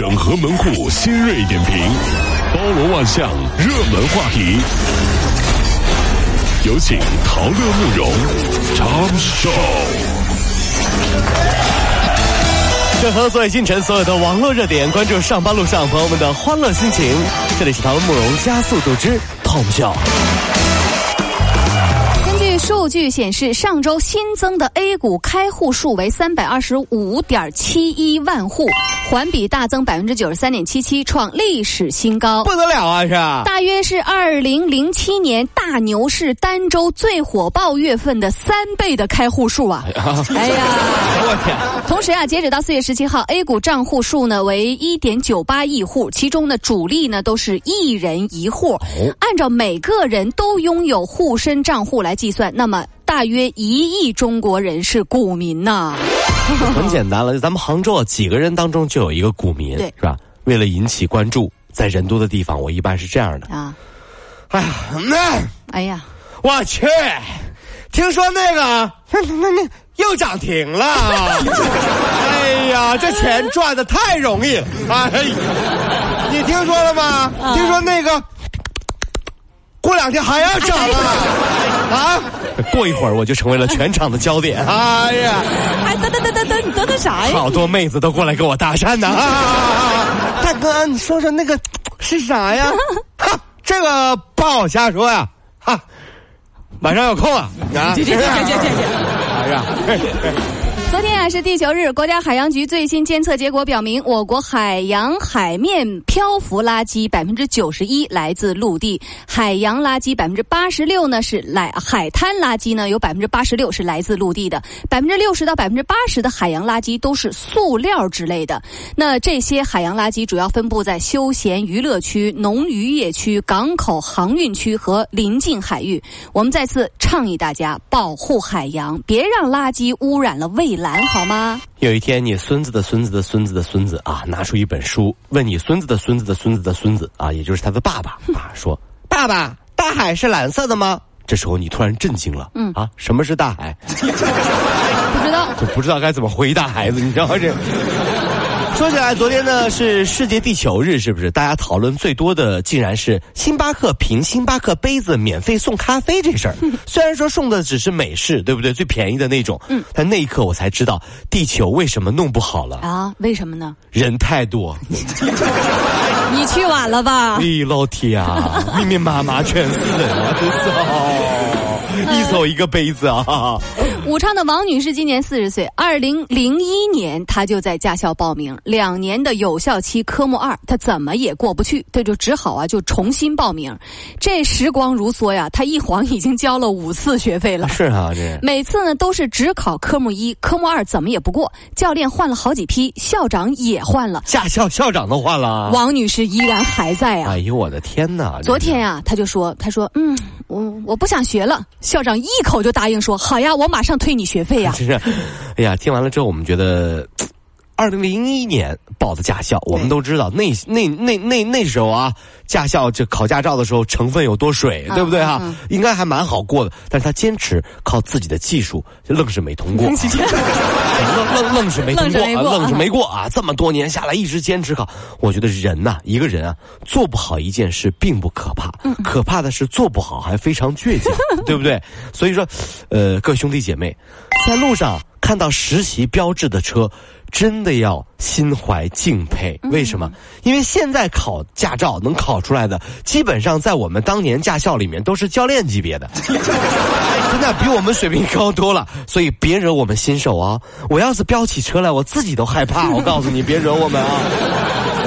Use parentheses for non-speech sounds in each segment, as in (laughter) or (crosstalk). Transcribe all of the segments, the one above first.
整合门户新锐点评，包罗万象，热门话题。有请陶乐慕容长寿。整合所有星辰，所有的网络热点，关注上班路上朋友们的欢乐心情。这里是陶乐慕容加速度之 Tom Show。数据显示，上周新增的 A 股开户数为三百二十五点七一万户，环比大增百分之九十三点七七，创历史新高，不得了啊！是大约是二零零七年大牛市单周最火爆月份的三倍的开户数啊！哎呀，(laughs) 我天！同时啊，截止到四月十七号，A 股账户数呢为一点九八亿户，其中呢主力呢都是一人一户，按照每个人都拥有沪深账户来计算。那么，大约一亿中国人是股民呐。(laughs) 很简单了，(laughs) 咱们杭州几个人当中就有一个股民，是吧？为了引起关注，在人多的地方，我一般是这样的啊。哎呀，那哎呀，我去，听说那个那那那 (laughs) 又涨停了。哎呀，这钱赚的太容易了。哎，你听说了吗？听说那个。过两天还要涨啊啊！过一会儿我就成为了全场的焦点。哎呀！哎，等等等等等，你等等啥呀？好多妹子都过来跟我搭讪呢。啊 (laughs) 大哥，你说说那个是啥呀？(laughs) 哈，这个不好瞎说呀。哈，晚上有空啊？啊！谢谢谢谢谢谢。哎呀！(laughs) 昨天啊是地球日，国家海洋局最新监测结果表明，我国海洋海面漂浮垃圾百分之九十一来自陆地，海洋垃圾百分之八十六呢是来海滩垃圾呢有百分之八十六是来自陆地的，百分之六十到百分之八十的海洋垃圾都是塑料之类的。那这些海洋垃圾主要分布在休闲娱乐区、农渔业区、港口航运区和临近海域。我们再次倡议大家保护海洋，别让垃圾污染了未来。蓝好吗？有一天，你孙子的孙子的孙子的孙子啊，拿出一本书，问你孙子的孙子的孙子的孙子啊，也就是他的爸爸 (laughs) 啊，说：“爸爸，大海是蓝色的吗？”这时候你突然震惊了，嗯啊，什么是大海？(laughs) 不知道，就不知道该怎么回答孩子，你知道吗？这。说起来，昨天呢是世界地球日，是不是？大家讨论最多的竟然是星巴克凭星巴克杯子免费送咖啡这事儿。(laughs) 虽然说送的只是美式，对不对？最便宜的那种。嗯。但那一刻我才知道，地球为什么弄不好了啊？为什么呢？人太多。(laughs) 你去晚了吧？哎，老铁啊，(laughs) 密密麻麻全是人啊，真是哦，(laughs) 一手一个杯子啊。(laughs) 武昌的王女士今年四十岁，二零零一年她就在驾校报名，两年的有效期科目二，她怎么也过不去，她就只好啊就重新报名。这时光如梭呀，她一晃已经交了五次学费了。是啊，这每次呢都是只考科目一，科目二怎么也不过。教练换了好几批，校长也换了，驾校校长都换了，王女士依然还在啊！哎呦我的天哪！昨天呀，她就说，她说，嗯，我我不想学了。校长一口就答应说，好呀，我马上。退你学费呀！(laughs) 其实，哎呀，听完了之后，我们觉得，(tsk) 二零零一年报的驾校，我们都知道，那那那那那时候啊，驾校就考驾照的时候成分有多水，对不对哈？应该还蛮好过的，但是他坚持靠自己的技术，愣是没通过，(laughs) (laughs) 愣愣愣是没通过，愣是没过啊！这么多年下来，一直坚持考，我觉得人呐，一个人啊，做不好一件事并不可怕，可怕的是做不好还非常倔强，(laughs) 对不对？所以说，呃，各位兄弟姐妹，在路上看到实习标志的车。真的要心怀敬佩，为什么？因为现在考驾照能考出来的，基本上在我们当年驾校里面都是教练级别的，(laughs) 真的比我们水平高多了。所以别惹我们新手啊！我要是飙起车来，我自己都害怕。(laughs) 我告诉你，别惹我们啊！(laughs)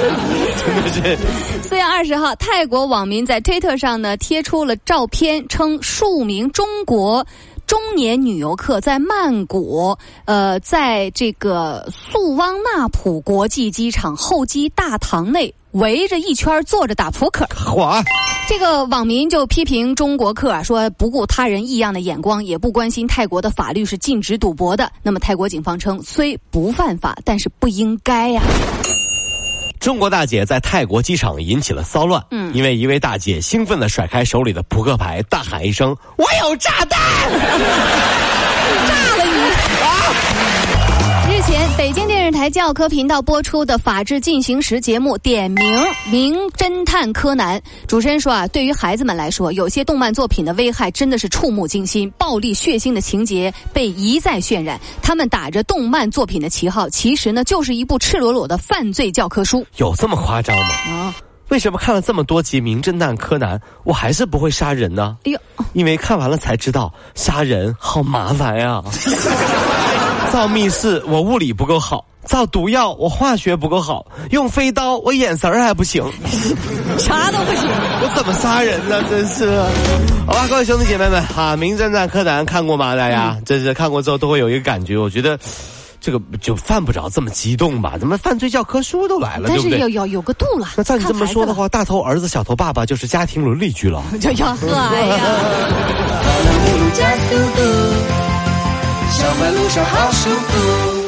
真的是。四月二十号，泰国网民在推特上呢贴出了照片，称数名中国。中年女游客在曼谷，呃，在这个素汪纳普国际机场候机大堂内围着一圈坐着打扑克。嚯！这个网民就批评中国客啊，说不顾他人异样的眼光，也不关心泰国的法律是禁止赌博的。那么泰国警方称，虽不犯法，但是不应该呀。中国大姐在泰国机场引起了骚乱，嗯，因为一位大姐兴奋的甩开手里的扑克牌，大喊一声：“我有炸弹！” (laughs) 炸了你啊！(laughs) 前，北京电视台教科频道播出的《法制进行时》节目点名《名侦探柯南》，主持人说啊，对于孩子们来说，有些动漫作品的危害真的是触目惊心，暴力血腥的情节被一再渲染。他们打着动漫作品的旗号，其实呢，就是一部赤裸裸的犯罪教科书。有这么夸张吗？啊。为什么看了这么多集《名侦探柯南》，我还是不会杀人呢？哎呦，因为看完了才知道杀人好麻烦呀！(laughs) 造密室我物理不够好，造毒药我化学不够好，用飞刀我眼神还不行，(laughs) 啥都不行，我怎么杀人呢？真是，好吧，各位兄弟姐妹们，哈，《名侦探柯南》看过吗？大家，真是看过之后都会有一个感觉，我觉得。这个就犯不着这么激动吧？怎么犯罪教科书都来了？但是有有有个度了。那照你这么说的话，大头儿子小头爸爸就是家庭伦理剧了。就要喝哎呀！(laughs) 小马路上好舒服。